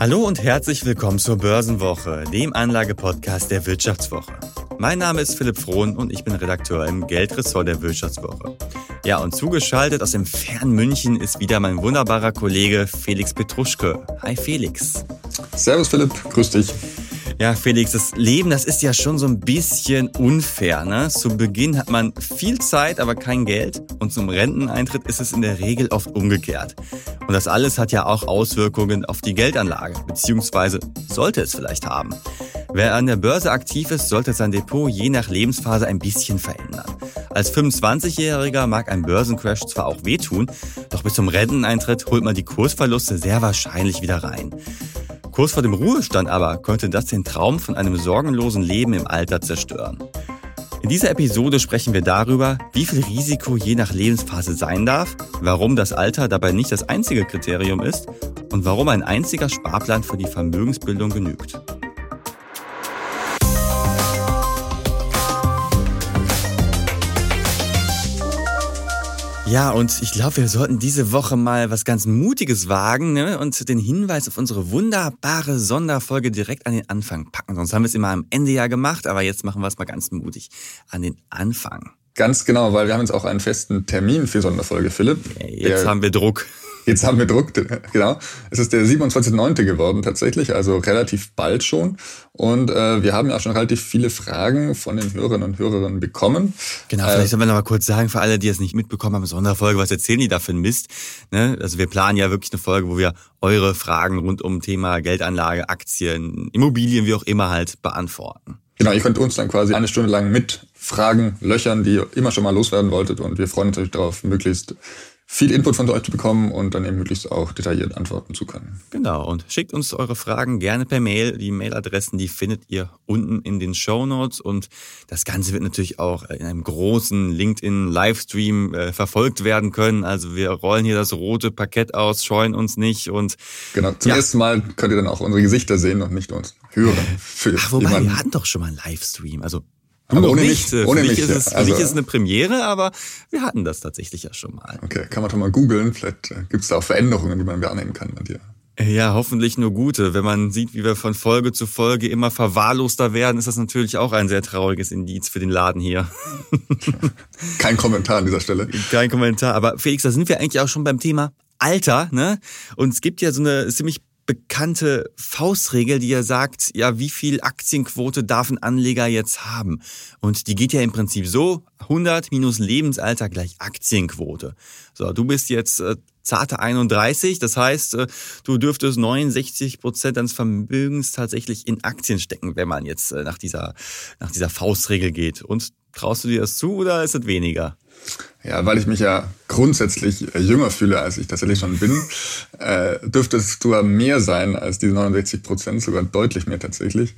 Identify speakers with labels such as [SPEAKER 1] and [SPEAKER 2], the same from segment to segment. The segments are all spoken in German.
[SPEAKER 1] Hallo und herzlich willkommen zur Börsenwoche, dem Anlagepodcast der Wirtschaftswoche. Mein Name ist Philipp Frohn und ich bin Redakteur im Geldressort der Wirtschaftswoche. Ja, und zugeschaltet aus dem fernen München ist wieder mein wunderbarer Kollege Felix Petruschke. Hi Felix.
[SPEAKER 2] Servus Philipp, grüß dich.
[SPEAKER 1] Ja, Felix, das Leben, das ist ja schon so ein bisschen unfair. Ne? Zu Beginn hat man viel Zeit, aber kein Geld. Und zum Renteneintritt ist es in der Regel oft umgekehrt. Und das alles hat ja auch Auswirkungen auf die Geldanlage, beziehungsweise sollte es vielleicht haben. Wer an der Börse aktiv ist, sollte sein Depot je nach Lebensphase ein bisschen verändern. Als 25-Jähriger mag ein Börsencrash zwar auch wehtun, doch bis zum Renteneintritt holt man die Kursverluste sehr wahrscheinlich wieder rein. Kurz vor dem Ruhestand aber könnte das den Traum von einem sorgenlosen Leben im Alter zerstören. In dieser Episode sprechen wir darüber, wie viel Risiko je nach Lebensphase sein darf, warum das Alter dabei nicht das einzige Kriterium ist und warum ein einziger Sparplan für die Vermögensbildung genügt. Ja, und ich glaube, wir sollten diese Woche mal was ganz Mutiges wagen ne? und den Hinweis auf unsere wunderbare Sonderfolge direkt an den Anfang packen. Sonst haben wir es immer am Ende ja gemacht, aber jetzt machen wir es mal ganz mutig an den Anfang.
[SPEAKER 2] Ganz genau, weil wir haben jetzt auch einen festen Termin für Sonderfolge, Philipp.
[SPEAKER 1] Jetzt haben wir Druck.
[SPEAKER 2] Jetzt haben wir Druck, genau. Es ist der 27.9. geworden tatsächlich, also relativ bald schon. Und äh, wir haben ja auch schon relativ viele Fragen von den Hörerinnen und Hörerinnen bekommen.
[SPEAKER 1] Genau, vielleicht äh, sollen wir noch mal kurz sagen, für alle, die es nicht mitbekommen haben, Sonderfolge, was erzählen die da für ein Mist? Ne? Also wir planen ja wirklich eine Folge, wo wir eure Fragen rund um Thema Geldanlage, Aktien, Immobilien, wie auch immer halt beantworten.
[SPEAKER 2] Genau, ihr könnt uns dann quasi eine Stunde lang mit Fragen löchern, die ihr immer schon mal loswerden wolltet. Und wir freuen uns natürlich darauf, möglichst viel Input von euch zu bekommen und dann eben möglichst auch detailliert antworten zu können.
[SPEAKER 1] Genau, und schickt uns eure Fragen gerne per Mail. Die Mailadressen, die findet ihr unten in den Show Notes und das Ganze wird natürlich auch in einem großen LinkedIn-Livestream äh, verfolgt werden können. Also wir rollen hier das rote Parkett aus, scheuen uns nicht und
[SPEAKER 2] Genau, zum ja. ersten Mal könnt ihr dann auch unsere Gesichter sehen und nicht uns hören.
[SPEAKER 1] Ach, wobei, jemanden. wir hatten doch schon mal einen Livestream. Also aber ohne nicht. Mich, ohne für mich, mich ist es, also, mich ist eine Premiere, aber wir hatten das tatsächlich ja schon mal.
[SPEAKER 2] Okay, kann man doch mal googeln. Vielleicht äh, gibt es da auch Veränderungen, die man wahrnehmen kann an dir.
[SPEAKER 1] Ja, hoffentlich nur gute. Wenn man sieht, wie wir von Folge zu Folge immer verwahrloster werden, ist das natürlich auch ein sehr trauriges Indiz für den Laden hier.
[SPEAKER 2] Kein Kommentar an dieser Stelle.
[SPEAKER 1] Kein Kommentar. Aber Felix, da sind wir eigentlich auch schon beim Thema Alter, ne? Und es gibt ja so eine ziemlich bekannte Faustregel, die ja sagt, ja, wie viel Aktienquote darf ein Anleger jetzt haben? Und die geht ja im Prinzip so, 100 minus Lebensalter gleich Aktienquote. So, du bist jetzt äh, zarte 31, das heißt, äh, du dürftest 69 Prozent deines Vermögens tatsächlich in Aktien stecken, wenn man jetzt äh, nach dieser, nach dieser Faustregel geht. Und traust du dir das zu oder ist es weniger?
[SPEAKER 2] Ja, weil ich mich ja grundsätzlich äh, jünger fühle, als ich tatsächlich schon bin, äh, dürfte es sogar mehr sein als diese 69 Prozent, sogar deutlich mehr tatsächlich.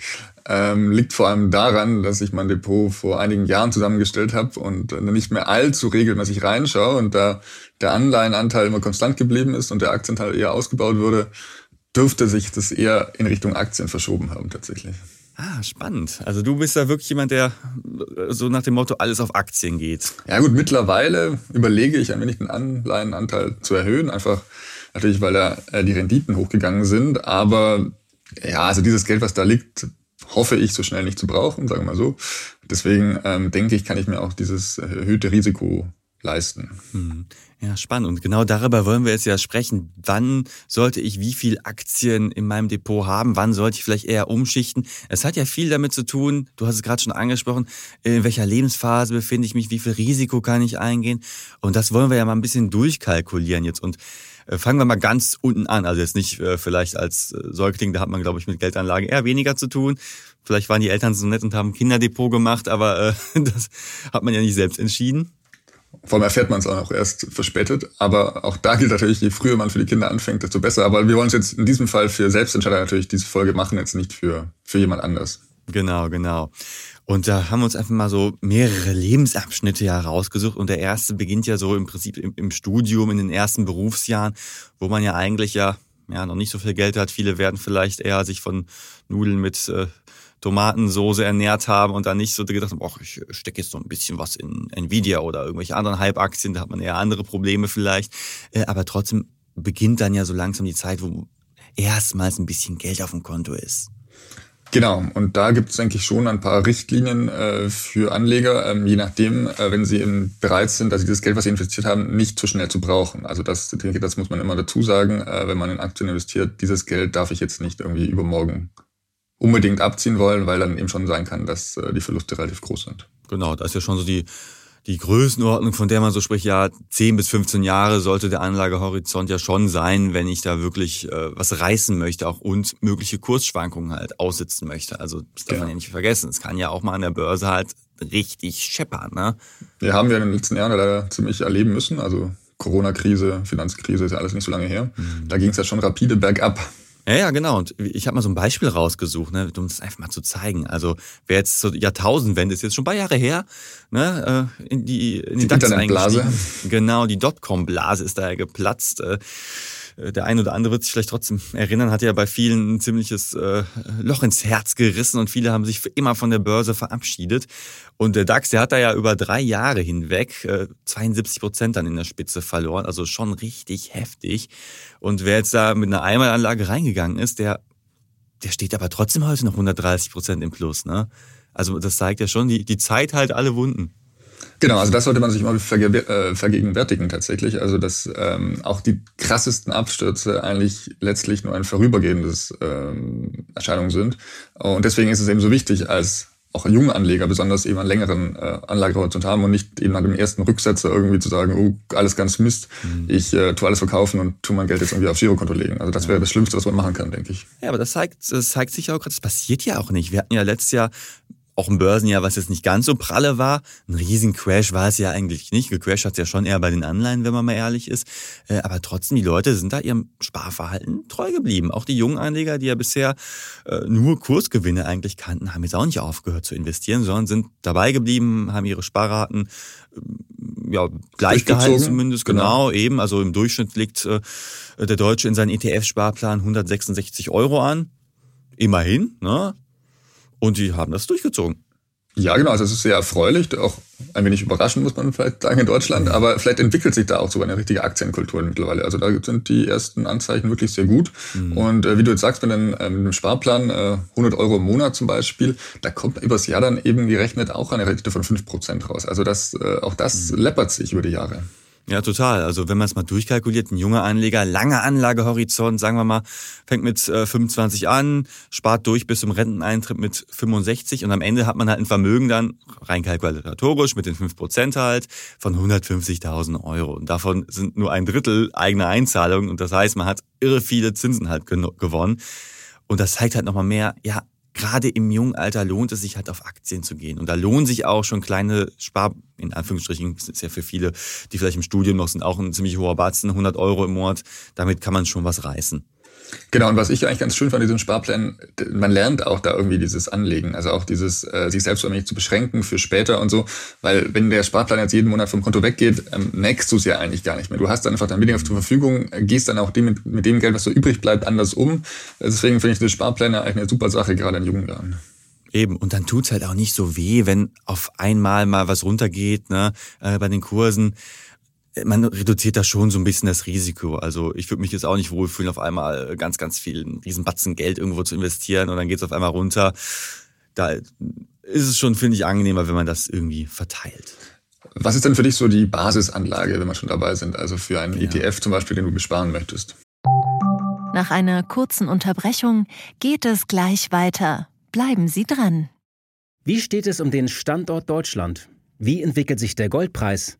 [SPEAKER 2] Ähm, liegt vor allem daran, dass ich mein Depot vor einigen Jahren zusammengestellt habe und nicht mehr allzu regelmäßig reinschaue und da der Anleihenanteil immer konstant geblieben ist und der Aktienteil eher ausgebaut wurde, dürfte sich das eher in Richtung Aktien verschoben haben tatsächlich.
[SPEAKER 1] Ah, spannend. Also du bist da wirklich jemand, der so nach dem Motto alles auf Aktien geht.
[SPEAKER 2] Ja gut, mittlerweile überlege ich ein wenig den Anleihenanteil zu erhöhen, einfach natürlich, weil da äh, die Renditen hochgegangen sind. Aber ja, also dieses Geld, was da liegt, hoffe ich so schnell nicht zu brauchen, sagen wir mal so. Deswegen ähm, denke ich, kann ich mir auch dieses erhöhte Risiko leisten.
[SPEAKER 1] Hm. Ja, spannend. Und genau darüber wollen wir jetzt ja sprechen. Wann sollte ich wie viel Aktien in meinem Depot haben? Wann sollte ich vielleicht eher umschichten? Es hat ja viel damit zu tun, du hast es gerade schon angesprochen, in welcher Lebensphase befinde ich mich, wie viel Risiko kann ich eingehen? Und das wollen wir ja mal ein bisschen durchkalkulieren jetzt. Und äh, fangen wir mal ganz unten an. Also jetzt nicht äh, vielleicht als äh, Säugling, da hat man, glaube ich, mit Geldanlagen eher weniger zu tun. Vielleicht waren die Eltern so nett und haben ein Kinderdepot gemacht, aber äh, das hat man ja nicht selbst entschieden.
[SPEAKER 2] Vor allem erfährt man es auch noch erst verspätet. Aber auch da gilt natürlich, je früher man für die Kinder anfängt, desto besser. Aber wir wollen es jetzt in diesem Fall für Selbstentscheider natürlich diese Folge machen, jetzt nicht für, für jemand anders.
[SPEAKER 1] Genau, genau. Und da haben wir uns einfach mal so mehrere Lebensabschnitte ja rausgesucht. Und der erste beginnt ja so im Prinzip im, im Studium, in den ersten Berufsjahren, wo man ja eigentlich ja ja, noch nicht so viel Geld hat. Viele werden vielleicht eher sich von Nudeln mit äh, Tomatensoße ernährt haben und dann nicht so gedacht haben, ach, ich stecke jetzt so ein bisschen was in Nvidia oder irgendwelche anderen Hype-Aktien, da hat man eher andere Probleme vielleicht. Äh, aber trotzdem beginnt dann ja so langsam die Zeit, wo erstmals ein bisschen Geld auf dem Konto ist.
[SPEAKER 2] Genau, und da gibt es, denke ich, schon ein paar Richtlinien äh, für Anleger, ähm, je nachdem, äh, wenn sie eben bereit sind, dass sie das Geld, was sie investiert haben, nicht zu schnell zu brauchen. Also das, denke ich, das muss man immer dazu sagen, äh, wenn man in Aktien investiert, dieses Geld darf ich jetzt nicht irgendwie übermorgen unbedingt abziehen wollen, weil dann eben schon sein kann, dass äh, die Verluste relativ groß sind.
[SPEAKER 1] Genau, da ist ja schon so die die Größenordnung, von der man so spricht, ja, 10 bis 15 Jahre sollte der Anlagehorizont ja schon sein, wenn ich da wirklich äh, was reißen möchte auch und mögliche Kursschwankungen halt aussitzen möchte. Also das darf ja. man ja nicht vergessen. Es kann ja auch mal an der Börse halt richtig scheppern. Ne?
[SPEAKER 2] Wir haben ja in den letzten Jahren leider ziemlich erleben müssen. Also Corona-Krise, Finanzkrise ist ja alles nicht so lange her. Mhm. Da ging es ja schon rapide bergab.
[SPEAKER 1] Ja, ja, genau. Und ich habe mal so ein Beispiel rausgesucht, ne, um das einfach mal zu zeigen. Also wer jetzt zur Jahrtausendwende ist jetzt schon ein paar Jahre her, ne, äh, in die in
[SPEAKER 2] die, die eingestiegen.
[SPEAKER 1] Genau, die Dotcom-Blase ist da ja geplatzt. Äh, der eine oder andere wird sich vielleicht trotzdem erinnern, hat ja bei vielen ein ziemliches äh, Loch ins Herz gerissen und viele haben sich für immer von der Börse verabschiedet. Und der DAX, der hat da ja über drei Jahre hinweg äh, 72 Prozent dann in der Spitze verloren, also schon richtig heftig. Und wer jetzt da mit einer Einmalanlage reingegangen ist, der, der steht aber trotzdem heute noch 130 Prozent im Plus. Ne? Also das zeigt ja schon, die, die Zeit halt alle Wunden.
[SPEAKER 2] Genau, also das sollte man sich mal äh, vergegenwärtigen tatsächlich. Also dass ähm, auch die krassesten Abstürze eigentlich letztlich nur ein vorübergehendes ähm, Erscheinung sind. Und deswegen ist es eben so wichtig, als auch junge Anleger besonders eben einen längeren äh, Anlagehorizont haben und nicht eben nach dem ersten Rücksetzer irgendwie zu sagen, oh, alles ganz Mist, mhm. ich äh, tue alles verkaufen und tue mein Geld jetzt irgendwie aufs Girokonto legen. Also das wäre das Schlimmste, was man machen kann, denke ich.
[SPEAKER 1] Ja, aber das zeigt, das zeigt sich auch gerade, das passiert ja auch nicht. Wir hatten ja letztes Jahr auch ein Börsenjahr, was jetzt nicht ganz so pralle war. Ein riesen Crash war es ja eigentlich nicht. Gecrashed hat es ja schon eher bei den Anleihen, wenn man mal ehrlich ist. Äh, aber trotzdem, die Leute sind da ihrem Sparverhalten treu geblieben. Auch die jungen Anleger, die ja bisher äh, nur Kursgewinne eigentlich kannten, haben jetzt auch nicht aufgehört zu investieren, sondern sind dabei geblieben, haben ihre Sparraten äh, ja, gleich gehalten zumindest, genau, genau, eben. Also im Durchschnitt liegt der Deutsche in seinem ETF-Sparplan 166 Euro an. Immerhin, ne? Und die haben das durchgezogen.
[SPEAKER 2] Ja, genau. Also es ist sehr erfreulich, auch ein wenig überraschend, muss man vielleicht sagen, in Deutschland. Mhm. Aber vielleicht entwickelt sich da auch sogar eine richtige Aktienkultur mittlerweile. Also da sind die ersten Anzeichen wirklich sehr gut. Mhm. Und äh, wie du jetzt sagst, mit einem, äh, mit einem Sparplan, äh, 100 Euro im Monat zum Beispiel, da kommt übers Jahr dann eben gerechnet auch eine Rendite von 5% raus. Also das, äh, auch das mhm. läppert sich über die Jahre.
[SPEAKER 1] Ja, total. Also wenn man es mal durchkalkuliert, ein junger Anleger, langer Anlagehorizont, sagen wir mal, fängt mit äh, 25 an, spart durch bis zum Renteneintritt mit 65 und am Ende hat man halt ein Vermögen dann, rein kalkulatorisch, mit den 5% halt, von 150.000 Euro. Und davon sind nur ein Drittel eigene Einzahlungen und das heißt, man hat irre viele Zinsen halt gewonnen. Und das zeigt halt nochmal mehr, ja, gerade im jungen Alter lohnt es sich halt auf Aktien zu gehen. Und da lohnen sich auch schon kleine Spar, in Anführungsstrichen, das ist ja für viele, die vielleicht im Studium noch sind, auch ein ziemlich hoher Batzen, 100 Euro im Monat. Damit kann man schon was reißen.
[SPEAKER 2] Genau, und was ich eigentlich ganz schön fand, diesen Sparplan, man lernt auch da irgendwie dieses Anlegen, also auch dieses, äh, sich selbst zu beschränken für später und so, weil wenn der Sparplan jetzt jeden Monat vom Konto weggeht, ähm, merkst du es ja eigentlich gar nicht mehr. Du hast dann einfach dein weniger zur Verfügung, gehst dann auch dem, mit, mit dem Geld, was so übrig bleibt, anders um. Deswegen finde ich diese Sparpläne eigentlich eine super Sache, gerade in jungen Jahren.
[SPEAKER 1] Eben, und dann tut's halt auch nicht so weh, wenn auf einmal mal was runtergeht ne, äh, bei den Kursen man reduziert da schon so ein bisschen das Risiko. Also ich würde mich jetzt auch nicht wohlfühlen, auf einmal ganz, ganz viel, einen riesen Batzen Geld irgendwo zu investieren und dann geht es auf einmal runter. Da ist es schon, finde ich, angenehmer, wenn man das irgendwie verteilt.
[SPEAKER 2] Was ist denn für dich so die Basisanlage, wenn wir schon dabei sind? Also für einen ja. ETF zum Beispiel, den du besparen möchtest?
[SPEAKER 3] Nach einer kurzen Unterbrechung geht es gleich weiter. Bleiben Sie dran.
[SPEAKER 4] Wie steht es um den Standort Deutschland? Wie entwickelt sich der Goldpreis?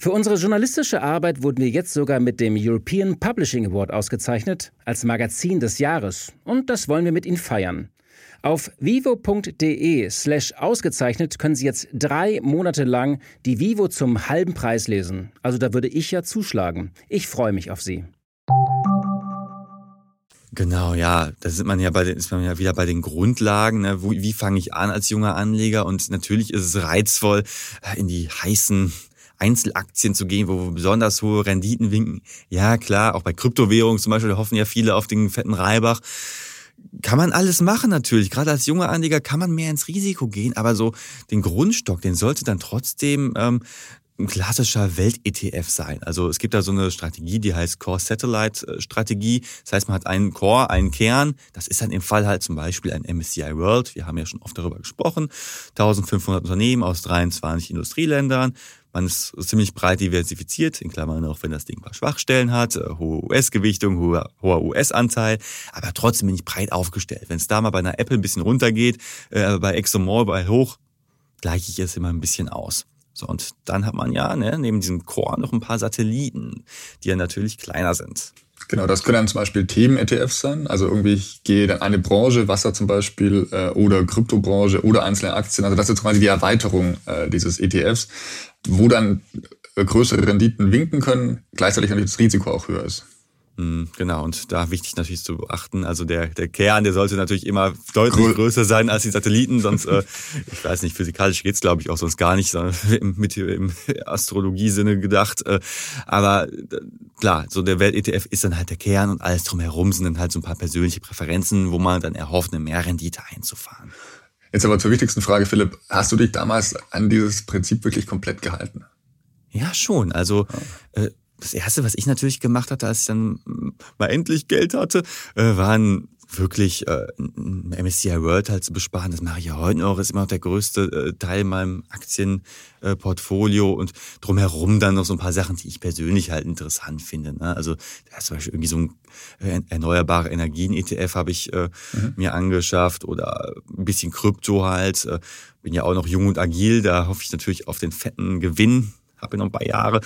[SPEAKER 4] Für unsere journalistische Arbeit wurden wir jetzt sogar mit dem European Publishing Award ausgezeichnet als Magazin des Jahres und das wollen wir mit Ihnen feiern. Auf vivo.de slash ausgezeichnet können Sie jetzt drei Monate lang die Vivo zum halben Preis lesen. Also da würde ich ja zuschlagen. Ich freue mich auf Sie.
[SPEAKER 1] Genau, ja, da sind man ja bei den, ist man ja wieder bei den Grundlagen. Ne? Wo, wie fange ich an als junger Anleger? Und natürlich ist es reizvoll, äh, in die heißen Einzelaktien zu gehen, wo besonders hohe Renditen winken. Ja, klar, auch bei Kryptowährungen zum Beispiel, hoffen ja viele auf den fetten Reibach. Kann man alles machen natürlich. Gerade als junger Anleger kann man mehr ins Risiko gehen, aber so den Grundstock, den sollte dann trotzdem ähm, ein klassischer Welt-ETF sein. Also es gibt da so eine Strategie, die heißt Core-Satellite-Strategie. Das heißt, man hat einen Core, einen Kern. Das ist dann im Fall halt zum Beispiel ein MSCI World. Wir haben ja schon oft darüber gesprochen. 1500 Unternehmen aus 23 Industrieländern. Man ist ziemlich breit diversifiziert, in Klammern auch wenn das Ding ein paar Schwachstellen hat, äh, hohe US-Gewichtung, hoher, US-Anteil, aber trotzdem bin ich breit aufgestellt. Wenn es da mal bei einer Apple ein bisschen runtergeht, äh, bei ExxonMobil hoch, gleiche ich es immer ein bisschen aus. So, und dann hat man ja ne, neben diesem Core noch ein paar Satelliten, die ja natürlich kleiner sind.
[SPEAKER 2] Genau, das können dann zum Beispiel Themen-ETFs sein. Also irgendwie ich gehe dann eine Branche, Wasser zum Beispiel, äh, oder Kryptobranche oder einzelne Aktien. Also das ist quasi die Erweiterung äh, dieses ETFs, wo dann äh, größere Renditen winken können, gleichzeitig natürlich das Risiko auch höher ist.
[SPEAKER 1] Hm, genau, und da wichtig natürlich zu beachten, also der, der Kern, der sollte natürlich immer deutlich cool. größer sein als die Satelliten, sonst, äh, ich weiß nicht, physikalisch geht's glaube ich auch sonst gar nicht, sondern mit im Astrologie-Sinne gedacht. Äh, aber klar, so der Welt-ETF ist dann halt der Kern und alles drumherum sind dann halt so ein paar persönliche Präferenzen, wo man dann erhofft, eine Mehrrendite einzufahren.
[SPEAKER 2] Jetzt aber zur wichtigsten Frage, Philipp, hast du dich damals an dieses Prinzip wirklich komplett gehalten?
[SPEAKER 1] Ja, schon. Also äh, das erste, was ich natürlich gemacht hatte, als ich dann mal endlich Geld hatte, äh, waren wirklich äh, MSCI World halt zu besparen. Das mache ich ja heute noch. Ist immer noch der größte äh, Teil in meinem Aktienportfolio und drumherum dann noch so ein paar Sachen, die ich persönlich halt interessant finde. Ne? Also da ist zum Beispiel irgendwie so ein äh, erneuerbare Energien-ETF habe ich äh, mhm. mir angeschafft oder ein bisschen Krypto halt. Äh, bin ja auch noch jung und agil, da hoffe ich natürlich auf den fetten Gewinn. Habe noch ein paar Jahre.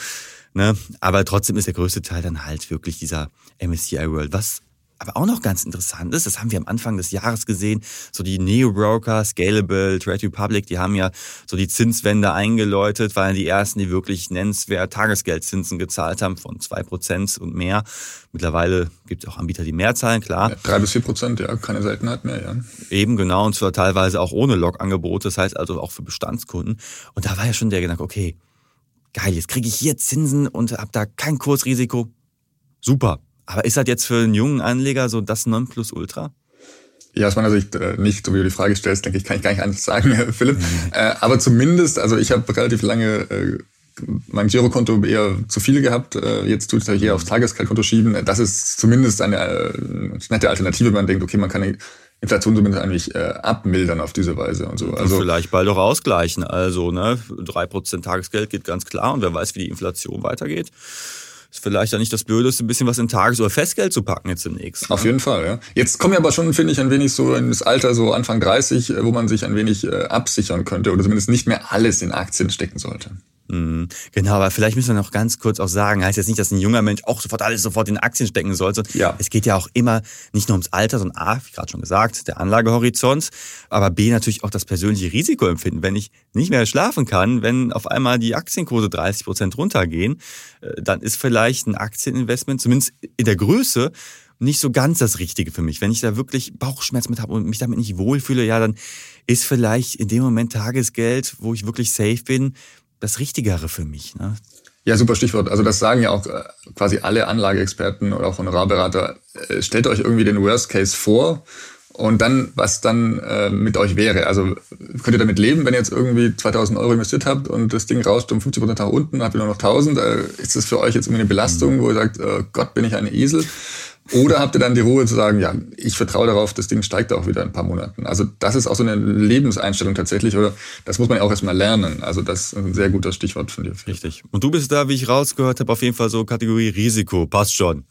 [SPEAKER 1] Ne? Aber trotzdem ist der größte Teil dann halt wirklich dieser MSCI World. Was aber auch noch ganz interessant ist, das haben wir am Anfang des Jahres gesehen, so die Neo-Broker, Scalable, Trade Republic, die haben ja so die Zinswende eingeläutet, waren die ersten, die wirklich nennenswert Tagesgeldzinsen gezahlt haben von zwei Prozent und mehr. Mittlerweile gibt es auch Anbieter, die mehr zahlen, klar.
[SPEAKER 2] Drei bis vier Prozent, ja, keine Seltenheit mehr, ja.
[SPEAKER 1] Eben, genau, und zwar teilweise auch ohne Log-Angebote, das heißt also auch für Bestandskunden. Und da war ja schon der Gedanke, okay, geil, jetzt kriege ich hier Zinsen und habe da kein Kursrisiko. Super. Aber ist das jetzt für einen jungen Anleger so das Nonplusultra?
[SPEAKER 2] Ja, aus meiner Sicht äh, nicht, so wie du die Frage stellst, denke ich, kann ich gar nicht anders sagen, Philipp. Mhm. Äh, aber zumindest, also ich habe relativ lange äh, mein Girokonto eher zu viel gehabt. Äh, jetzt tut es hier aufs Tagesgeldkonto schieben. Das ist zumindest eine äh, nette Alternative, wenn man denkt, okay, man kann Inflation zumindest eigentlich äh, abmildern auf diese Weise und so.
[SPEAKER 1] Also und vielleicht bald auch ausgleichen. Also ne, drei Prozent Tagesgeld geht ganz klar und wer weiß, wie die Inflation weitergeht. Ist vielleicht ja nicht das Blödeste, ein bisschen was in Tages- oder Festgeld zu packen jetzt demnächst.
[SPEAKER 2] Ne? Auf jeden Fall, ja. Jetzt kommen wir aber schon, finde ich, ein wenig so in das Alter, so Anfang 30, wo man sich ein wenig äh, absichern könnte oder zumindest nicht mehr alles in Aktien stecken sollte.
[SPEAKER 1] Mhm. Genau, aber vielleicht müssen wir noch ganz kurz auch sagen, heißt jetzt nicht, dass ein junger Mensch auch sofort alles sofort in Aktien stecken sollte. Ja. Es geht ja auch immer nicht nur ums Alter, sondern A, wie gerade schon gesagt, der Anlagehorizont, aber B natürlich auch das persönliche Risikoempfinden. Wenn ich nicht mehr schlafen kann, wenn auf einmal die Aktienkurse 30 Prozent runtergehen, äh, dann ist vielleicht ein Aktieninvestment, zumindest in der Größe, nicht so ganz das Richtige für mich. Wenn ich da wirklich Bauchschmerzen mit habe und mich damit nicht wohlfühle, ja, dann ist vielleicht in dem Moment Tagesgeld, wo ich wirklich safe bin, das Richtigere für mich. Ne?
[SPEAKER 2] Ja, super Stichwort. Also das sagen ja auch äh, quasi alle Anlageexperten oder auch Honorarberater. Äh, stellt euch irgendwie den Worst Case vor und dann, was dann äh, mit euch wäre. Also könnt ihr damit leben, wenn ihr jetzt irgendwie 2000 Euro investiert habt und das Ding rauscht um 50 Prozent nach unten, habt ihr nur noch 1000. Äh, ist das für euch jetzt irgendwie eine Belastung, wo ihr sagt, äh, Gott, bin ich ein Esel? Oder habt ihr dann die Ruhe zu sagen, ja, ich vertraue darauf, das Ding steigt auch wieder in ein paar Monaten. Also das ist auch so eine Lebenseinstellung tatsächlich, oder das muss man ja auch erstmal lernen. Also das ist ein sehr guter Stichwort von dir.
[SPEAKER 1] Richtig. Und du bist da, wie ich rausgehört habe, auf jeden Fall so Kategorie Risiko. Passt schon.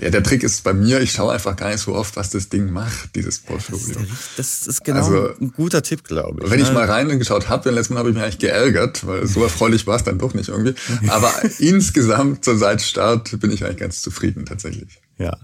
[SPEAKER 2] Ja, der Trick ist bei mir, ich schaue einfach gar nicht so oft, was das Ding macht, dieses Portfolio.
[SPEAKER 1] Das, das ist genau also, ein guter Tipp, glaube ich.
[SPEAKER 2] Wenn ich ne? mal reingeschaut habe, dann letztes Mal habe ich mich eigentlich geärgert, weil so erfreulich war es dann doch nicht irgendwie. Aber insgesamt, so seit Start, bin ich eigentlich ganz zufrieden tatsächlich.
[SPEAKER 1] Ja.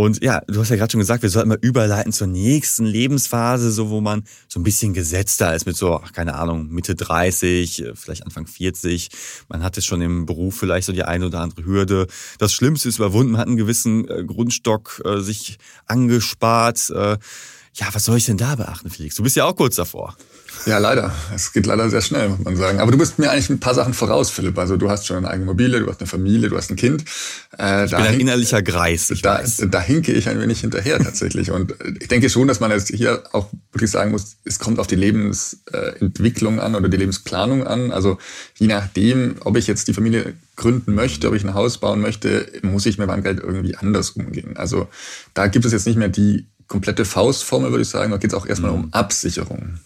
[SPEAKER 1] Und ja, du hast ja gerade schon gesagt, wir sollten mal überleiten zur nächsten Lebensphase, so wo man so ein bisschen gesetzter ist mit so, keine Ahnung, Mitte 30, äh, vielleicht Anfang 40. Man hat jetzt schon im Beruf vielleicht so die eine oder andere Hürde. Das Schlimmste ist überwunden, man hat einen gewissen äh, Grundstock äh, sich angespart. Äh, ja, was soll ich denn da beachten, Felix? Du bist ja auch kurz davor.
[SPEAKER 2] Ja, leider. Es geht leider sehr schnell, muss man sagen. Aber du bist mir eigentlich ein paar Sachen voraus, Philipp. Also du hast schon eine eigene Immobilie, du hast eine Familie, du hast ein Kind.
[SPEAKER 1] Äh, ich bin ein innerlicher Greis.
[SPEAKER 2] Da, da hinke ich ein wenig hinterher tatsächlich. Und ich denke schon, dass man jetzt hier auch wirklich sagen muss, es kommt auf die Lebensentwicklung an oder die Lebensplanung an. Also je nachdem, ob ich jetzt die Familie gründen möchte, ob ich ein Haus bauen möchte, muss ich mit meinem Geld irgendwie anders umgehen. Also da gibt es jetzt nicht mehr die komplette Faustformel, würde ich sagen. Da geht es auch erstmal mhm. um Absicherung.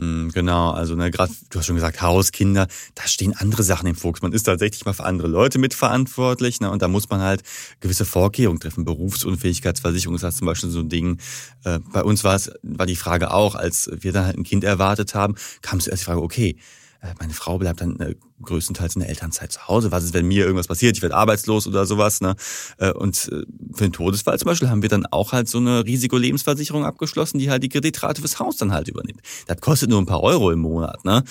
[SPEAKER 1] Mhm, genau, also ne, gerade, du hast schon gesagt, Haus, Kinder, da stehen andere Sachen im Fokus. Man ist tatsächlich mal für andere Leute mitverantwortlich, ne, und da muss man halt gewisse Vorkehrungen treffen. Berufsunfähigkeitsversicherung ist das zum Beispiel so ein Ding. Äh, bei uns war es, war die Frage auch, als wir dann halt ein Kind erwartet haben, kam zuerst die Frage, okay, meine Frau bleibt dann äh, größtenteils in der Elternzeit zu Hause. Was ist, wenn mir irgendwas passiert? Ich werde arbeitslos oder sowas. Ne? Äh, und für den Todesfall zum Beispiel haben wir dann auch halt so eine Risikolebensversicherung abgeschlossen, die halt die Kreditrate fürs Haus dann halt übernimmt. Das kostet nur ein paar Euro im Monat, ne?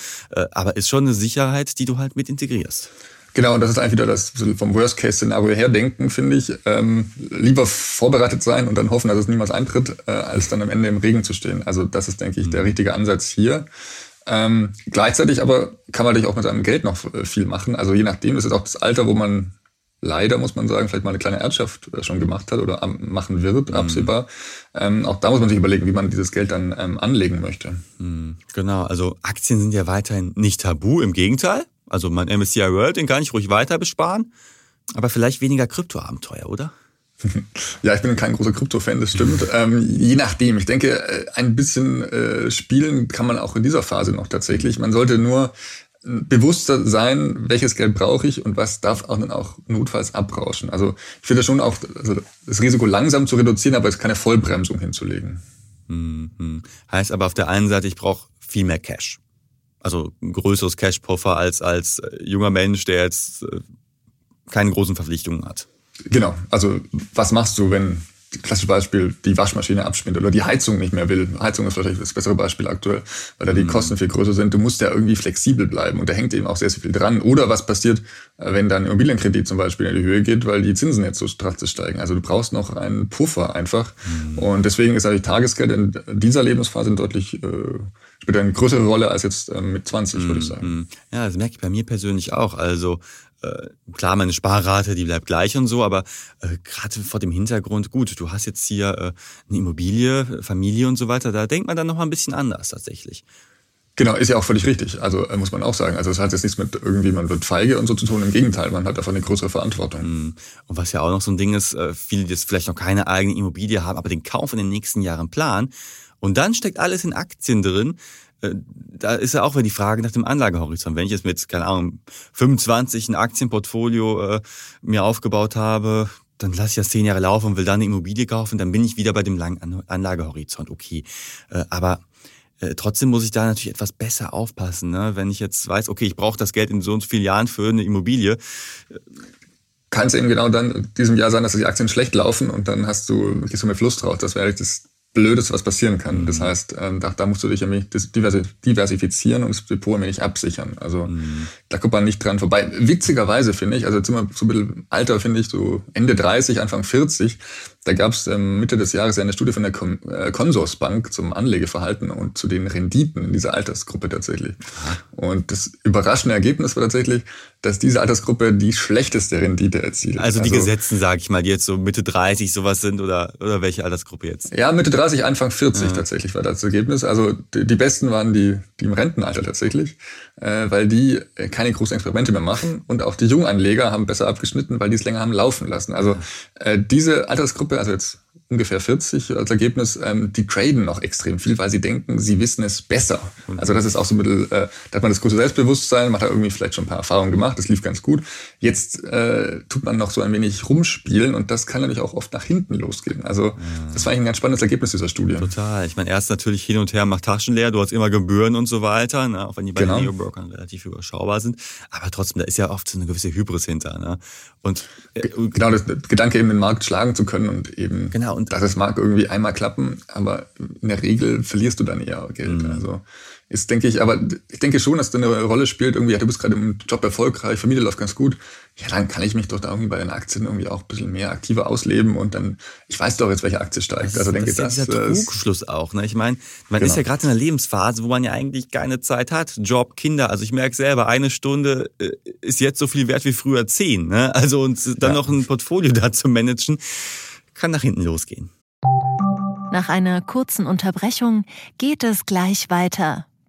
[SPEAKER 1] aber ist schon eine Sicherheit, die du halt mit integrierst.
[SPEAKER 2] Genau, und das ist eigentlich wieder das vom Worst-Case-Szenario her denken, finde ich. Ähm, lieber vorbereitet sein und dann hoffen, dass es niemals eintritt, äh, als dann am Ende im Regen zu stehen. Also das ist, denke ich, der mhm. richtige Ansatz hier. Ähm, gleichzeitig aber kann man natürlich auch mit seinem Geld noch äh, viel machen. Also je nachdem ist es auch das Alter, wo man leider, muss man sagen, vielleicht mal eine kleine Erbschaft äh, schon gemacht hat oder machen wird, mhm. absehbar. Ähm, auch da muss man sich überlegen, wie man dieses Geld dann ähm, anlegen möchte.
[SPEAKER 1] Mhm. Genau, also Aktien sind ja weiterhin nicht tabu, im Gegenteil. Also mein MSCI World, den kann ich ruhig weiter besparen. Aber vielleicht weniger Kryptoabenteuer, oder?
[SPEAKER 2] Ja, ich bin kein großer Krypto-Fan, das stimmt. ähm, je nachdem. Ich denke, äh, ein bisschen äh, spielen kann man auch in dieser Phase noch tatsächlich. Man sollte nur bewusster sein, welches Geld brauche ich und was darf auch dann auch notfalls abrauschen. Also ich finde schon auch also das Risiko langsam zu reduzieren, aber es keine Vollbremsung hinzulegen.
[SPEAKER 1] Mhm. Heißt aber auf der einen Seite, ich brauche viel mehr Cash. Also ein größeres Cash-Puffer als als äh, junger Mensch, der jetzt äh, keine großen Verpflichtungen hat.
[SPEAKER 2] Genau. Also was machst du, wenn klassisches Beispiel, die Waschmaschine abspinnt oder die Heizung nicht mehr will. Heizung ist vielleicht das bessere Beispiel aktuell, weil da die mhm. Kosten viel größer sind. Du musst ja irgendwie flexibel bleiben und da hängt eben auch sehr, sehr viel dran. Oder was passiert, wenn dein Immobilienkredit zum Beispiel in die Höhe geht, weil die Zinsen jetzt so drastisch steigen. Also du brauchst noch einen Puffer einfach. Mhm. Und deswegen ist eigentlich Tagesgeld in dieser Lebensphase deutlich, äh, spielt eine größere Rolle als jetzt äh, mit 20, mhm. würde ich sagen. Mhm.
[SPEAKER 1] Ja, das merke ich bei mir persönlich auch. Also klar, meine Sparrate, die bleibt gleich und so, aber äh, gerade vor dem Hintergrund, gut, du hast jetzt hier äh, eine Immobilie, Familie und so weiter, da denkt man dann noch mal ein bisschen anders tatsächlich.
[SPEAKER 2] Genau, ist ja auch völlig richtig. Also äh, muss man auch sagen. Also es hat jetzt nichts mit irgendwie, man wird feige und so zu tun. Im Gegenteil, man hat einfach eine größere Verantwortung.
[SPEAKER 1] Mhm. Und was ja auch noch so ein Ding ist, äh, viele, die jetzt vielleicht noch keine eigene Immobilie haben, aber den Kauf in den nächsten Jahren planen. Und dann steckt alles in Aktien drin. Äh, da ist ja auch wieder die Frage nach dem Anlagehorizont. Wenn ich jetzt mit, keine Ahnung, 25 ein Aktienportfolio äh, mir aufgebaut habe, dann lasse ich das zehn Jahre laufen und will dann eine Immobilie kaufen, dann bin ich wieder bei dem langen Anlagehorizont. Okay, äh, aber äh, trotzdem muss ich da natürlich etwas besser aufpassen. Ne? Wenn ich jetzt weiß, okay, ich brauche das Geld in so und so vielen Jahren für eine Immobilie.
[SPEAKER 2] Kann es eben genau dann in diesem Jahr sein, dass die Aktien schlecht laufen und dann hast du, gehst du mit Fluss drauf. Das wäre das Blödes, was passieren kann. Mhm. Das heißt, ähm, da, da musst du dich irgendwie diversifizieren und das Depot ein wenig absichern. Also mhm. da kommt man nicht dran vorbei. Witzigerweise finde ich, also jetzt sind wir so ein bisschen Alter, finde ich, so Ende 30, Anfang 40, da gab es ähm, Mitte des Jahres eine Studie von der äh, Consorsbank zum Anlegeverhalten und zu den Renditen in dieser Altersgruppe tatsächlich. Und das überraschende Ergebnis war tatsächlich, dass diese Altersgruppe die schlechteste Rendite erzielt.
[SPEAKER 1] Also die also, Gesetzten, sage ich mal, die jetzt so Mitte 30 sowas sind oder, oder welche Altersgruppe jetzt?
[SPEAKER 2] Ja, Mitte 30, Anfang 40 ja. tatsächlich war das Ergebnis. Also die, die besten waren die, die im Rentenalter tatsächlich, äh, weil die äh, keine großen Experimente mehr machen und auch die Junganleger haben besser abgeschnitten, weil die es länger haben laufen lassen. Also äh, diese Altersgruppe Gruppe, also jetzt ungefähr 40 als Ergebnis, ähm, die traden noch extrem viel, weil sie denken, sie wissen es besser. Also das ist auch so ein bisschen, äh, da hat man das große Selbstbewusstsein, man hat irgendwie vielleicht schon ein paar Erfahrungen gemacht, das lief ganz gut. Jetzt äh, tut man noch so ein wenig rumspielen und das kann natürlich auch oft nach hinten losgehen. Also das war eigentlich ein ganz spannendes Ergebnis dieser Studie.
[SPEAKER 1] Total. Ich meine, erst natürlich hin und her macht Taschen leer, du hast immer Gebühren und so weiter, ne? auch wenn die bei genau. den Neo-Brokern relativ überschaubar sind. Aber trotzdem, da ist ja oft so eine gewisse Hybris hinter. Ne?
[SPEAKER 2] Und äh, genau, das Gedanke eben den Markt schlagen zu können und eben
[SPEAKER 1] genau, und
[SPEAKER 2] dass es mag irgendwie einmal klappen, aber in der Regel verlierst du dann eher Geld. Mhm. Also ist, denke ich, aber ich denke schon, dass das eine Rolle spielt, irgendwie, ja, du bist gerade im Job erfolgreich, Familie läuft ganz gut, ja, dann kann ich mich doch da irgendwie bei den Aktien irgendwie auch ein bisschen mehr aktiver ausleben und dann, ich weiß doch jetzt, welche Aktie steigt.
[SPEAKER 1] Das,
[SPEAKER 2] also denke,
[SPEAKER 1] das ist ja dieser Trugschluss auch. Ne? Ich meine, man genau. ist ja gerade in einer Lebensphase, wo man ja eigentlich keine Zeit hat. Job, Kinder, also ich merke selber, eine Stunde äh, ist jetzt so viel wert wie früher zehn. Ne? Also und dann ja. noch ein Portfolio da zu managen, kann nach hinten losgehen.
[SPEAKER 3] Nach einer kurzen Unterbrechung geht es gleich weiter.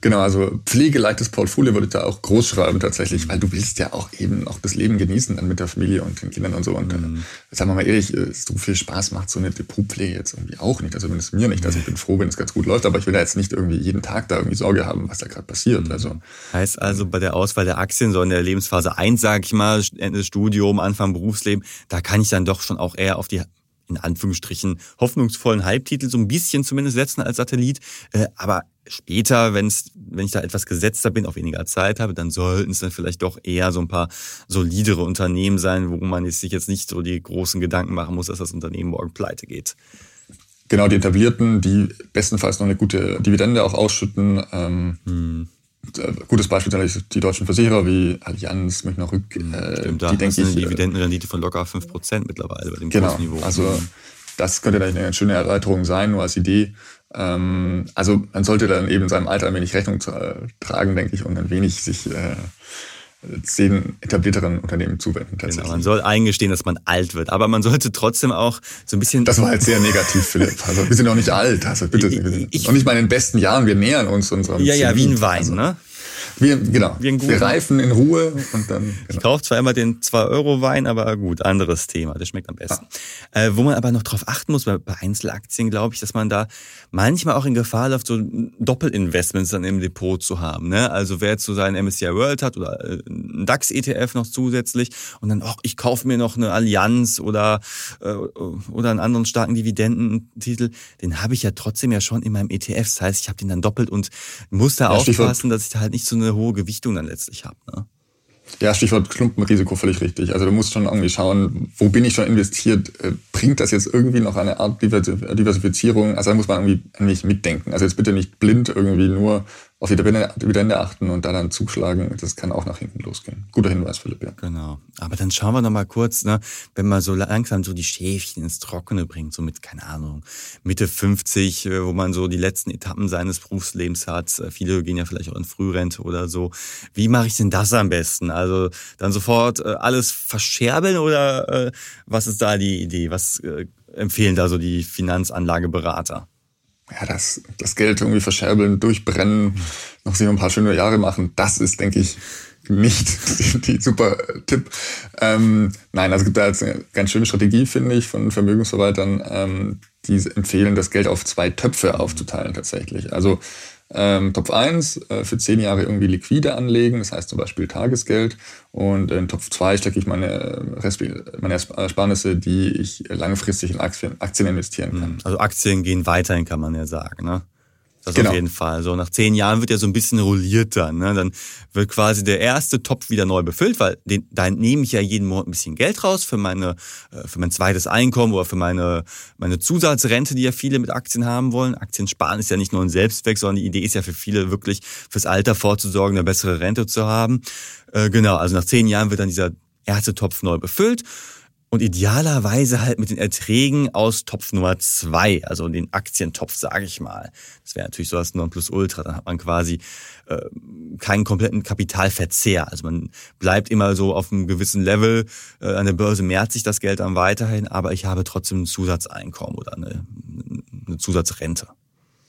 [SPEAKER 2] Genau, also pflegeleichtes Portfolio würde ich da auch groß schreiben tatsächlich, weil du willst ja auch eben auch das Leben genießen dann mit der Familie und den Kindern und so. Und mhm. äh, sagen wir mal ehrlich, äh, so viel Spaß macht so eine Depotpflege jetzt irgendwie auch nicht. Also zumindest mir nicht. Also ich bin froh, wenn es ganz gut läuft, aber ich will da jetzt nicht irgendwie jeden Tag da irgendwie Sorge haben, was da gerade passiert. Mhm. Also
[SPEAKER 1] heißt also bei der Auswahl der Aktien so in der Lebensphase 1, sage ich mal, Ende Studium, Anfang Berufsleben, da kann ich dann doch schon auch eher auf die in Anführungsstrichen hoffnungsvollen Halbtitel so ein bisschen zumindest setzen als Satellit. Äh, aber später, wenn's, wenn ich da etwas gesetzter bin, auch weniger Zeit habe, dann sollten es dann vielleicht doch eher so ein paar solidere Unternehmen sein, wo man sich jetzt nicht so die großen Gedanken machen muss, dass das Unternehmen morgen pleite geht.
[SPEAKER 2] Genau, die etablierten, die bestenfalls noch eine gute Dividende auch ausschütten. Ähm, hm. Gutes Beispiel sind die deutschen Versicherer wie Allianz, Münchner Rück.
[SPEAKER 1] Hm, äh, Stimmt, da die denke ich, eine Dividendenrendite von locker 5% mittlerweile bei dem
[SPEAKER 2] genau, Kursniveau. Also hm. das könnte dann eine schöne Erweiterung sein, nur als Idee. Ähm, also man sollte dann eben seinem Alter ein wenig Rechnung tragen, denke ich, und ein wenig sich äh, zehn etablierteren Unternehmen zuwenden.
[SPEAKER 1] Genau, man soll eingestehen, dass man alt wird, aber man sollte trotzdem auch so ein bisschen.
[SPEAKER 2] Das war halt sehr negativ, Philipp. Also wir sind noch nicht alt. Also bitte, ich, ich, noch nicht mal in den besten Jahren. Wir nähern uns unserem.
[SPEAKER 1] Ja, ja, wie ein Wein, also, ne?
[SPEAKER 2] Wir, genau. Wir, wir reifen in Ruhe und dann. Genau.
[SPEAKER 1] Ich kaufe zwar immer den 2-Euro-Wein, aber gut, anderes Thema. Das schmeckt am besten. Ah. Äh, wo man aber noch drauf achten muss, bei, bei Einzelaktien glaube ich, dass man da manchmal auch in Gefahr läuft, so Doppelinvestments dann im Depot zu haben. Ne? Also wer jetzt so seinen MSCI World hat oder äh, einen DAX-ETF noch zusätzlich und dann, ach, ich kaufe mir noch eine Allianz oder, äh, oder einen anderen starken Dividendentitel, den habe ich ja trotzdem ja schon in meinem ETF. Das heißt, ich habe den dann doppelt und muss da ja, aufpassen, dass ich da halt nicht so eine hohe Gewichtung dann letztlich habe. Ne?
[SPEAKER 2] Ja, Stichwort Klumpenrisiko völlig richtig. Also du musst schon irgendwie schauen, wo bin ich schon investiert? Äh, bringt das jetzt irgendwie noch eine Art Diversifizierung? Also da muss man irgendwie wenig mitdenken. Also jetzt bitte nicht blind irgendwie nur auf die Dividende achten und da dann zuschlagen, das kann auch nach hinten losgehen. Guter Hinweis, Philipp. Ja.
[SPEAKER 1] Genau. Aber dann schauen wir noch mal kurz, ne, wenn man so langsam so die Schäfchen ins Trockene bringt, so mit, keine Ahnung, Mitte 50, äh, wo man so die letzten Etappen seines Berufslebens hat. Äh, viele gehen ja vielleicht auch in Frührente oder so. Wie mache ich denn das am besten? Also dann sofort äh, alles verscherbeln oder was ist da die Idee? Was empfehlen da so die Finanzanlageberater?
[SPEAKER 2] Ja, das, das Geld irgendwie verscherbeln, durchbrennen, noch sich ein paar schöne Jahre machen, das ist, denke ich, nicht die, die super Tipp. Ähm, nein, also es gibt da jetzt eine ganz schöne Strategie, finde ich, von Vermögensverwaltern, ähm, die empfehlen, das Geld auf zwei Töpfe aufzuteilen tatsächlich. Also ähm, Topf 1 äh, für zehn Jahre irgendwie liquide anlegen, das heißt zum Beispiel Tagesgeld. Und in Topf 2 stecke ich meine, meine Ersparnisse, die ich langfristig in Aktien, Aktien investieren kann.
[SPEAKER 1] Also Aktien gehen weiterhin, kann man ja sagen. Ne? Das genau. auf jeden Fall. So nach zehn Jahren wird ja so ein bisschen rolliert dann. Ne? Dann wird quasi der erste Topf wieder neu befüllt, weil den, da nehme ich ja jeden Monat ein bisschen Geld raus für meine, äh, für mein zweites Einkommen oder für meine, meine Zusatzrente, die ja viele mit Aktien haben wollen. Aktien sparen ist ja nicht nur ein Selbstzweck, sondern die Idee ist ja für viele wirklich fürs Alter vorzusorgen, eine bessere Rente zu haben. Äh, genau, also nach zehn Jahren wird dann dieser erste Topf neu befüllt. Und idealerweise halt mit den Erträgen aus Topf Nummer zwei, also den Aktientopf, sage ich mal. Das wäre natürlich so das Nonplusultra. Dann hat man quasi äh, keinen kompletten Kapitalverzehr. Also man bleibt immer so auf einem gewissen Level. Äh, an der Börse mehrt sich das Geld dann weiterhin, aber ich habe trotzdem ein Zusatzeinkommen oder eine, eine Zusatzrente.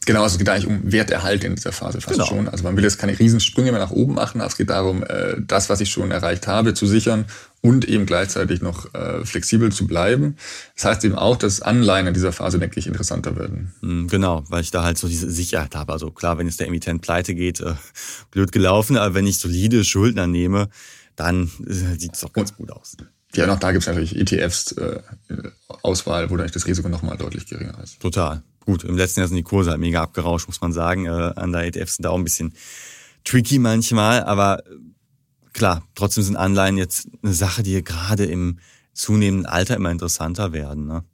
[SPEAKER 2] Genau, also es geht eigentlich um Werterhalt in dieser Phase fast genau. schon. Also man will jetzt keine Riesensprünge mehr nach oben machen, aber es geht darum, äh, das, was ich schon erreicht habe, zu sichern und eben gleichzeitig noch äh, flexibel zu bleiben. Das heißt eben auch, dass Anleihen in dieser Phase, denke ich, interessanter werden.
[SPEAKER 1] Hm, genau, weil ich da halt so diese Sicherheit habe. Also klar, wenn jetzt der Emittent pleite geht, äh, blöd gelaufen, aber wenn ich solide Schuldner nehme, dann sieht es doch ganz gut aus.
[SPEAKER 2] Ja, und auch da gibt es natürlich ETFs, äh, Auswahl, wo dann das Risiko nochmal deutlich geringer ist.
[SPEAKER 1] Total. Gut, im letzten Jahr sind die Kurse halt mega abgerauscht, muss man sagen. Äh, an der ETFs sind da auch ein bisschen tricky manchmal, aber klar, trotzdem sind Anleihen jetzt eine Sache, die gerade im zunehmenden Alter immer interessanter werden. Ne?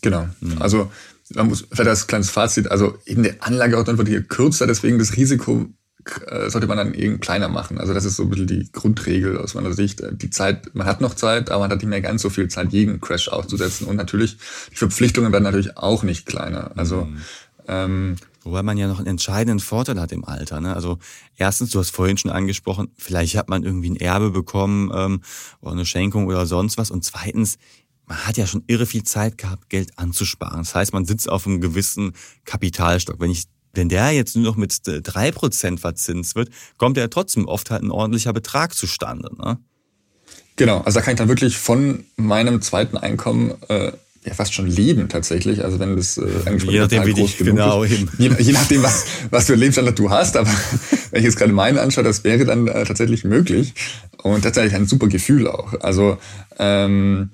[SPEAKER 2] Genau. Mhm. Also man muss vielleicht als kleines Fazit, also eben der Anlagehorizont wird hier kürzer, deswegen das Risiko sollte man dann eben kleiner machen. Also das ist so ein bisschen die Grundregel aus meiner Sicht. Die Zeit, man hat noch Zeit, aber man hat nicht mehr ganz so viel Zeit, jeden Crash auszusetzen. Und natürlich, die Verpflichtungen werden natürlich auch nicht kleiner. Also mhm.
[SPEAKER 1] ähm, Wobei man ja noch einen entscheidenden Vorteil hat im Alter. Ne? Also erstens, du hast vorhin schon angesprochen, vielleicht hat man irgendwie ein Erbe bekommen ähm, oder eine Schenkung oder sonst was. Und zweitens, man hat ja schon irre viel Zeit gehabt, Geld anzusparen. Das heißt, man sitzt auf einem gewissen Kapitalstock. Wenn ich wenn der jetzt nur noch mit äh, drei Prozent verzinst wird, kommt ja trotzdem oft halt ein ordentlicher Betrag zustande. Ne?
[SPEAKER 2] Genau, also da kann ich dann wirklich von meinem zweiten Einkommen äh, ja fast schon leben tatsächlich. Also wenn das äh,
[SPEAKER 1] je nachdem, wie dich genau
[SPEAKER 2] ist. Je, je, nachdem, was, was für Lebensstandard du hast. Aber wenn ich jetzt gerade meine anschaue, das wäre dann äh, tatsächlich möglich. Und tatsächlich ein super Gefühl auch. Also ähm,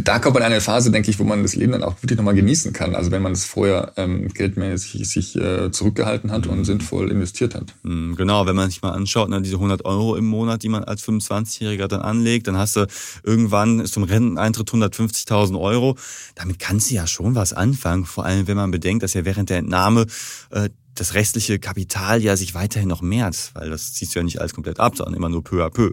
[SPEAKER 2] da kommt man in eine Phase, denke ich, wo man das Leben dann auch wirklich nochmal genießen kann. Also wenn man das vorher ähm, geldmäßig sich äh, zurückgehalten hat und mhm. sinnvoll investiert hat.
[SPEAKER 1] Mhm, genau, wenn man sich mal anschaut, ne, diese 100 Euro im Monat, die man als 25-Jähriger dann anlegt, dann hast du irgendwann zum Renteneintritt 150.000 Euro. Damit kannst du ja schon was anfangen, vor allem wenn man bedenkt, dass ja während der Entnahme äh, das restliche Kapital ja sich weiterhin noch mehrt, weil das ziehst du ja nicht alles komplett ab, sondern immer nur peu à peu.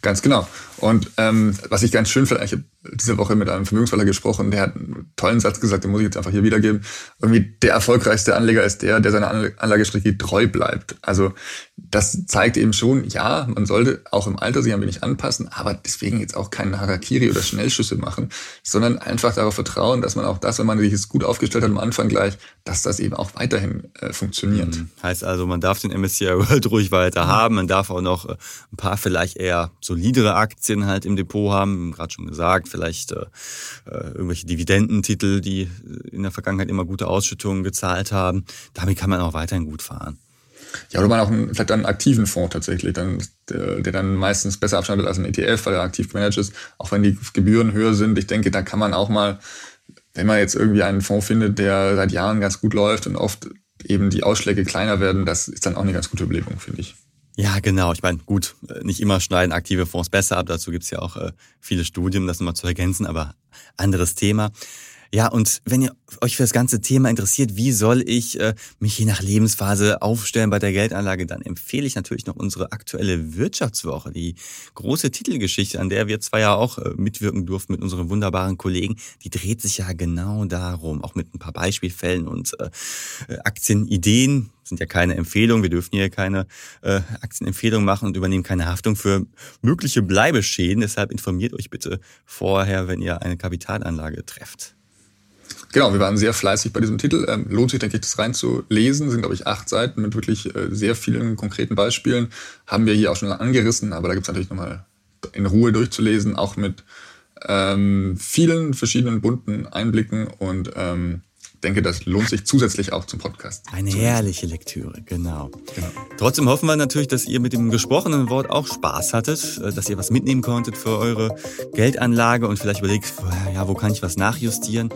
[SPEAKER 2] Ganz genau. Und ähm, was ich ganz schön finde, ich habe diese Woche mit einem Vermögensverleih gesprochen, der hat einen tollen Satz gesagt, den muss ich jetzt einfach hier wiedergeben. Irgendwie der erfolgreichste Anleger ist der, der seiner Anlagestrategie treu bleibt. Also das zeigt eben schon, ja, man sollte auch im Alter sich ein wenig anpassen, aber deswegen jetzt auch keinen Harakiri oder Schnellschüsse machen, sondern einfach darauf vertrauen, dass man auch das, wenn man sich jetzt gut aufgestellt hat am Anfang gleich, dass das eben auch weiterhin äh, funktioniert.
[SPEAKER 1] Mhm. Heißt also, man darf den MSCI World ruhig weiter haben, man darf auch noch äh, ein paar vielleicht eher solidere Aktien halt im Depot haben, gerade schon gesagt, vielleicht äh, äh, irgendwelche Dividendentitel, die in der Vergangenheit immer gute Ausschüttungen gezahlt haben. Damit kann man auch weiterhin gut fahren.
[SPEAKER 2] Ja, oder man auch einen, vielleicht einen aktiven Fonds tatsächlich, dann, der, der dann meistens besser abschneidet als ein ETF, weil er aktiv gemanagt ist, auch wenn die Gebühren höher sind. Ich denke, da kann man auch mal, wenn man jetzt irgendwie einen Fonds findet, der seit Jahren ganz gut läuft und oft eben die Ausschläge kleiner werden, das ist dann auch eine ganz gute Überlegung, finde ich.
[SPEAKER 1] Ja, genau. Ich meine, gut, äh, nicht immer schneiden aktive Fonds besser ab. Dazu gibt's ja auch äh, viele Studien, das nochmal zu ergänzen, aber anderes Thema. Ja, und wenn ihr euch für das ganze Thema interessiert, wie soll ich äh, mich je nach Lebensphase aufstellen bei der Geldanlage, dann empfehle ich natürlich noch unsere aktuelle Wirtschaftswoche, die große Titelgeschichte, an der wir zwar ja auch äh, mitwirken durften mit unseren wunderbaren Kollegen. Die dreht sich ja genau darum, auch mit ein paar Beispielfällen und äh, Aktienideen. Sind ja keine Empfehlungen, wir dürfen hier keine äh, Aktienempfehlungen machen und übernehmen keine Haftung für mögliche Bleibeschäden. Deshalb informiert euch bitte vorher, wenn ihr eine Kapitalanlage trefft.
[SPEAKER 2] Genau, wir waren sehr fleißig bei diesem Titel. Ähm, lohnt sich, denke ich, das reinzulesen. Sind, glaube ich, acht Seiten mit wirklich äh, sehr vielen konkreten Beispielen. Haben wir hier auch schon angerissen, aber da gibt es natürlich nochmal in Ruhe durchzulesen, auch mit ähm, vielen verschiedenen bunten Einblicken und ähm, denke, das lohnt sich zusätzlich auch zum Podcast.
[SPEAKER 1] Eine herrliche Lektüre, genau. genau. Trotzdem hoffen wir natürlich, dass ihr mit dem gesprochenen Wort auch Spaß hattet, äh, dass ihr was mitnehmen konntet für eure Geldanlage und vielleicht überlegt, ja, wo kann ich was nachjustieren?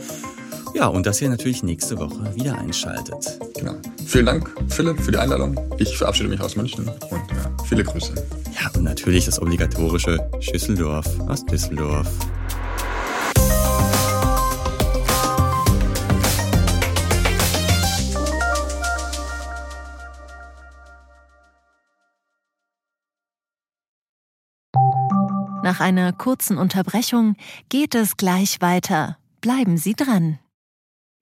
[SPEAKER 1] Ja, und dass ihr natürlich nächste Woche wieder einschaltet.
[SPEAKER 2] Genau. vielen Dank, Philipp, für die Einladung. Ich verabschiede mich aus München und ja, viele Grüße.
[SPEAKER 1] Ja, und natürlich das obligatorische Schüsseldorf aus Düsseldorf.
[SPEAKER 3] Nach einer kurzen Unterbrechung geht es gleich weiter. Bleiben Sie dran.